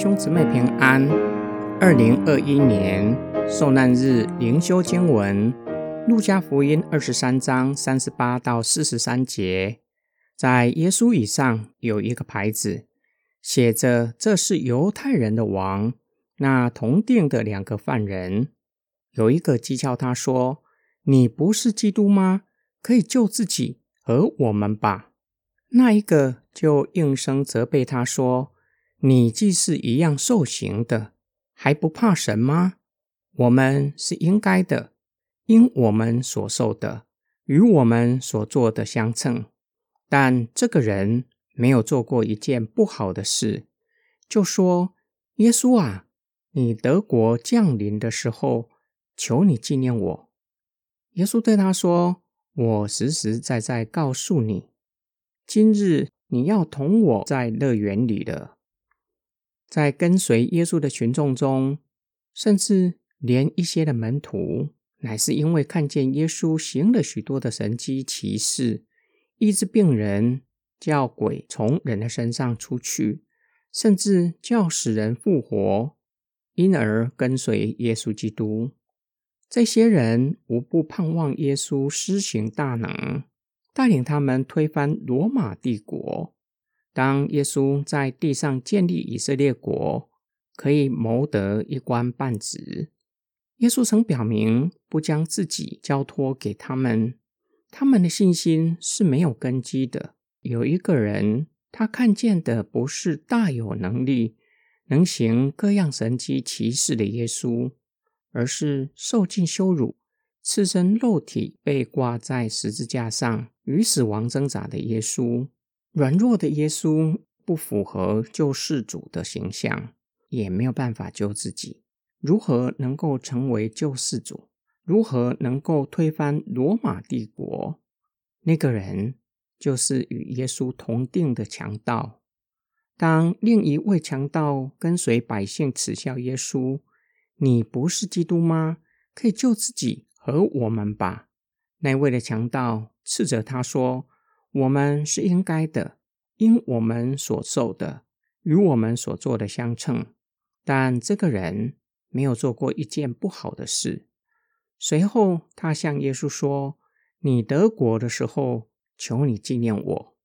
兄姊妹平安。二零二一年受难日灵修经文：路加福音二十三章三十八到四十三节。在耶稣以上有一个牌子，写着：“这是犹太人的王。”那同定的两个犯人，有一个讥诮他说：“你不是基督吗？可以救自己和我们吧。”那一个就应声责备他说。你既是一样受刑的，还不怕神吗？我们是应该的，因我们所受的与我们所做的相称。但这个人没有做过一件不好的事，就说：“耶稣啊，你德国降临的时候，求你纪念我。”耶稣对他说：“我实实在在告诉你，今日你要同我在乐园里了。”在跟随耶稣的群众中，甚至连一些的门徒，乃是因为看见耶稣行了许多的神迹奇事，医治病人，叫鬼从人的身上出去，甚至叫死人复活，因而跟随耶稣基督。这些人无不盼望耶稣施行大能，带领他们推翻罗马帝国。当耶稣在地上建立以色列国，可以谋得一官半职。耶稣曾表明不将自己交托给他们，他们的信心是没有根基的。有一个人，他看见的不是大有能力、能行各样神迹奇事的耶稣，而是受尽羞辱、赤身肉体被挂在十字架上与死亡挣扎的耶稣。软弱的耶稣不符合救世主的形象，也没有办法救自己。如何能够成为救世主？如何能够推翻罗马帝国？那个人就是与耶稣同定的强盗。当另一位强盗跟随百姓耻笑耶稣：“你不是基督吗？可以救自己和我们吧。”那位的强盗斥责他说。我们是应该的，因我们所受的与我们所做的相称。但这个人没有做过一件不好的事。随后，他向耶稣说：“你得国的时候，求你纪念我。”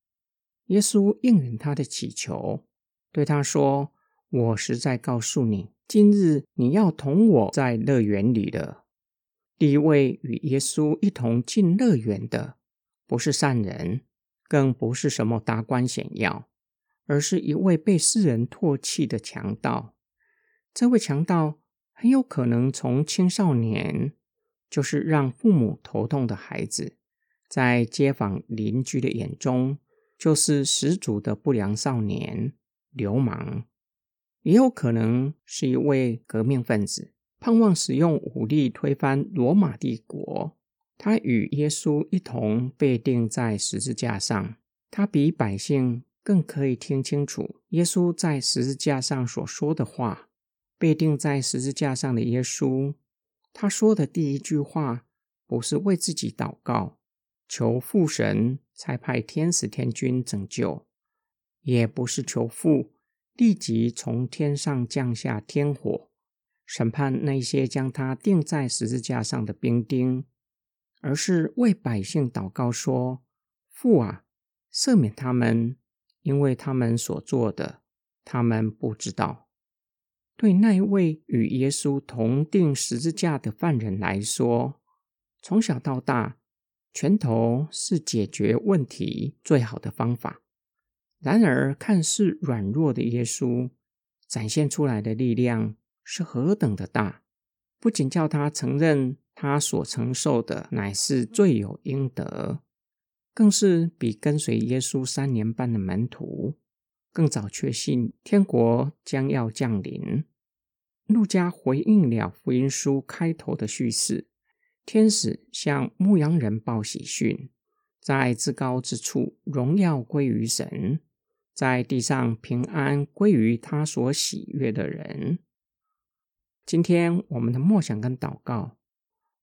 耶稣应允他的祈求，对他说：“我实在告诉你，今日你要同我在乐园里的。”第一位与耶稣一同进乐园的，不是善人。更不是什么达官显要，而是一位被世人唾弃的强盗。这位强盗很有可能从青少年，就是让父母头痛的孩子，在街坊邻居的眼中，就是十足的不良少年、流氓；也有可能是一位革命分子，盼望使用武力推翻罗马帝国。他与耶稣一同被钉在十字架上，他比百姓更可以听清楚耶稣在十字架上所说的话。被钉在十字架上的耶稣，他说的第一句话不是为自己祷告，求父神差派天使天君拯救，也不是求父立即从天上降下天火，审判那些将他钉在十字架上的兵丁。而是为百姓祷告说：“父啊，赦免他们，因为他们所做的，他们不知道。”对那位与耶稣同定十字架的犯人来说，从小到大，拳头是解决问题最好的方法。然而，看似软弱的耶稣展现出来的力量是何等的大，不仅叫他承认。他所承受的乃是罪有应得，更是比跟随耶稣三年半的门徒更早确信天国将要降临。路加回应了福音书开头的叙事：天使向牧羊人报喜讯，在至高之处荣耀归于神，在地上平安归于他所喜悦的人。今天我们的默想跟祷告。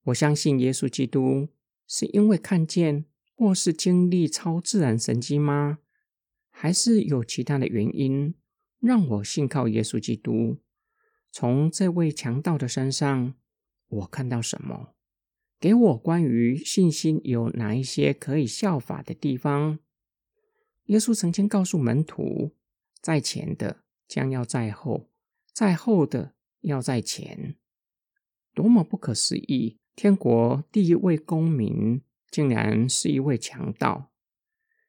我相信耶稣基督是因为看见或是经历超自然神迹吗？还是有其他的原因？让我信靠耶稣基督。从这位强盗的身上，我看到什么？给我关于信心有哪一些可以效法的地方？耶稣曾经告诉门徒：在前的将要在后，在后的要在前。多么不可思议！天国第一位公民竟然是一位强盗。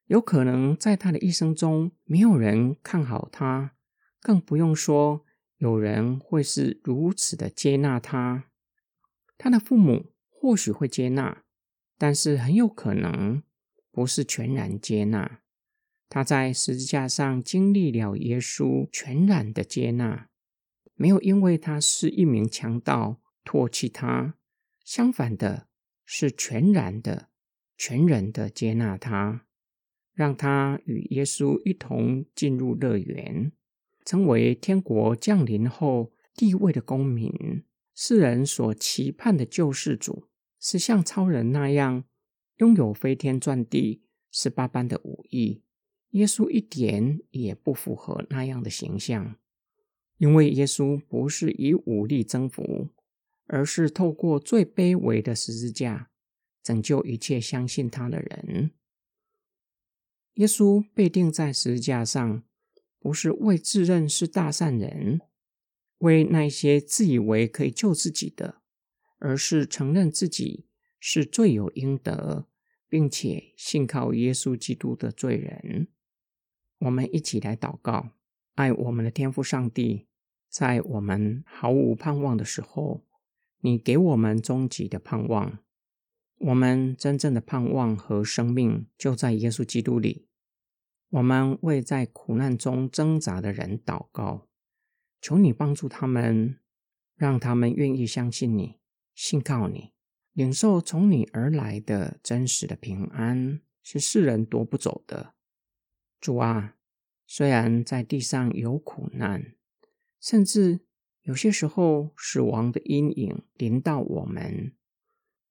有可能在他的一生中，没有人看好他，更不用说有人会是如此的接纳他。他的父母。或许会接纳，但是很有可能不是全然接纳。他在十字架上经历了耶稣全然的接纳，没有因为他是一名强盗唾弃他，相反的是全然的、全人的接纳他，让他与耶稣一同进入乐园，成为天国降临后地位的公民，世人所期盼的救世主。是像超人那样拥有飞天转地十八般的武艺，耶稣一点也不符合那样的形象，因为耶稣不是以武力征服，而是透过最卑微的十字架拯救一切相信他的人。耶稣被钉在十字架上，不是为自认是大善人，为那些自以为可以救自己的。而是承认自己是罪有应得，并且信靠耶稣基督的罪人。我们一起来祷告：爱我们的天父上帝，在我们毫无盼望的时候，你给我们终极的盼望。我们真正的盼望和生命就在耶稣基督里。我们为在苦难中挣扎的人祷告，求你帮助他们，让他们愿意相信你。信靠你，领受从你而来的真实的平安，是世人夺不走的。主啊，虽然在地上有苦难，甚至有些时候死亡的阴影临到我们，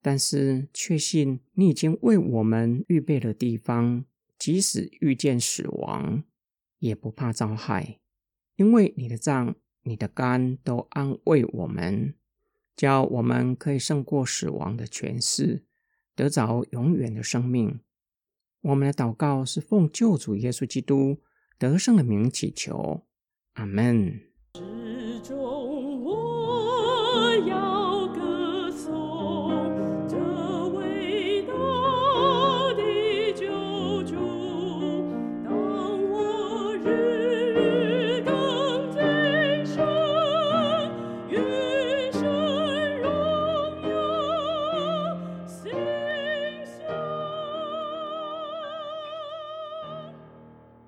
但是确信你已经为我们预备了地方，即使遇见死亡，也不怕遭害，因为你的杖、你的肝都安慰我们。叫我们可以胜过死亡的权势，得着永远的生命。我们的祷告是奉救主耶稣基督得胜的名祈求，阿门。这样